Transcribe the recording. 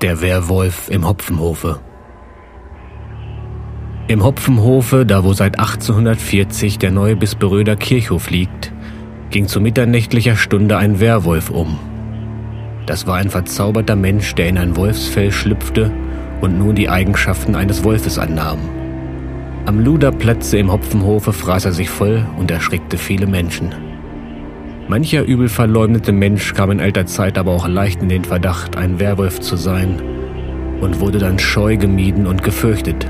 Der Werwolf im Hopfenhofe. Im Hopfenhofe, da wo seit 1840 der neue Bisperöder Kirchhof liegt, ging zu mitternächtlicher Stunde ein Werwolf um. Das war ein verzauberter Mensch, der in ein Wolfsfell schlüpfte und nun die Eigenschaften eines Wolfes annahm. Am Luderplatze im Hopfenhofe fraß er sich voll und erschreckte viele Menschen. Mancher übel verleumdete Mensch kam in alter Zeit aber auch leicht in den Verdacht, ein Werwolf zu sein und wurde dann scheu gemieden und gefürchtet.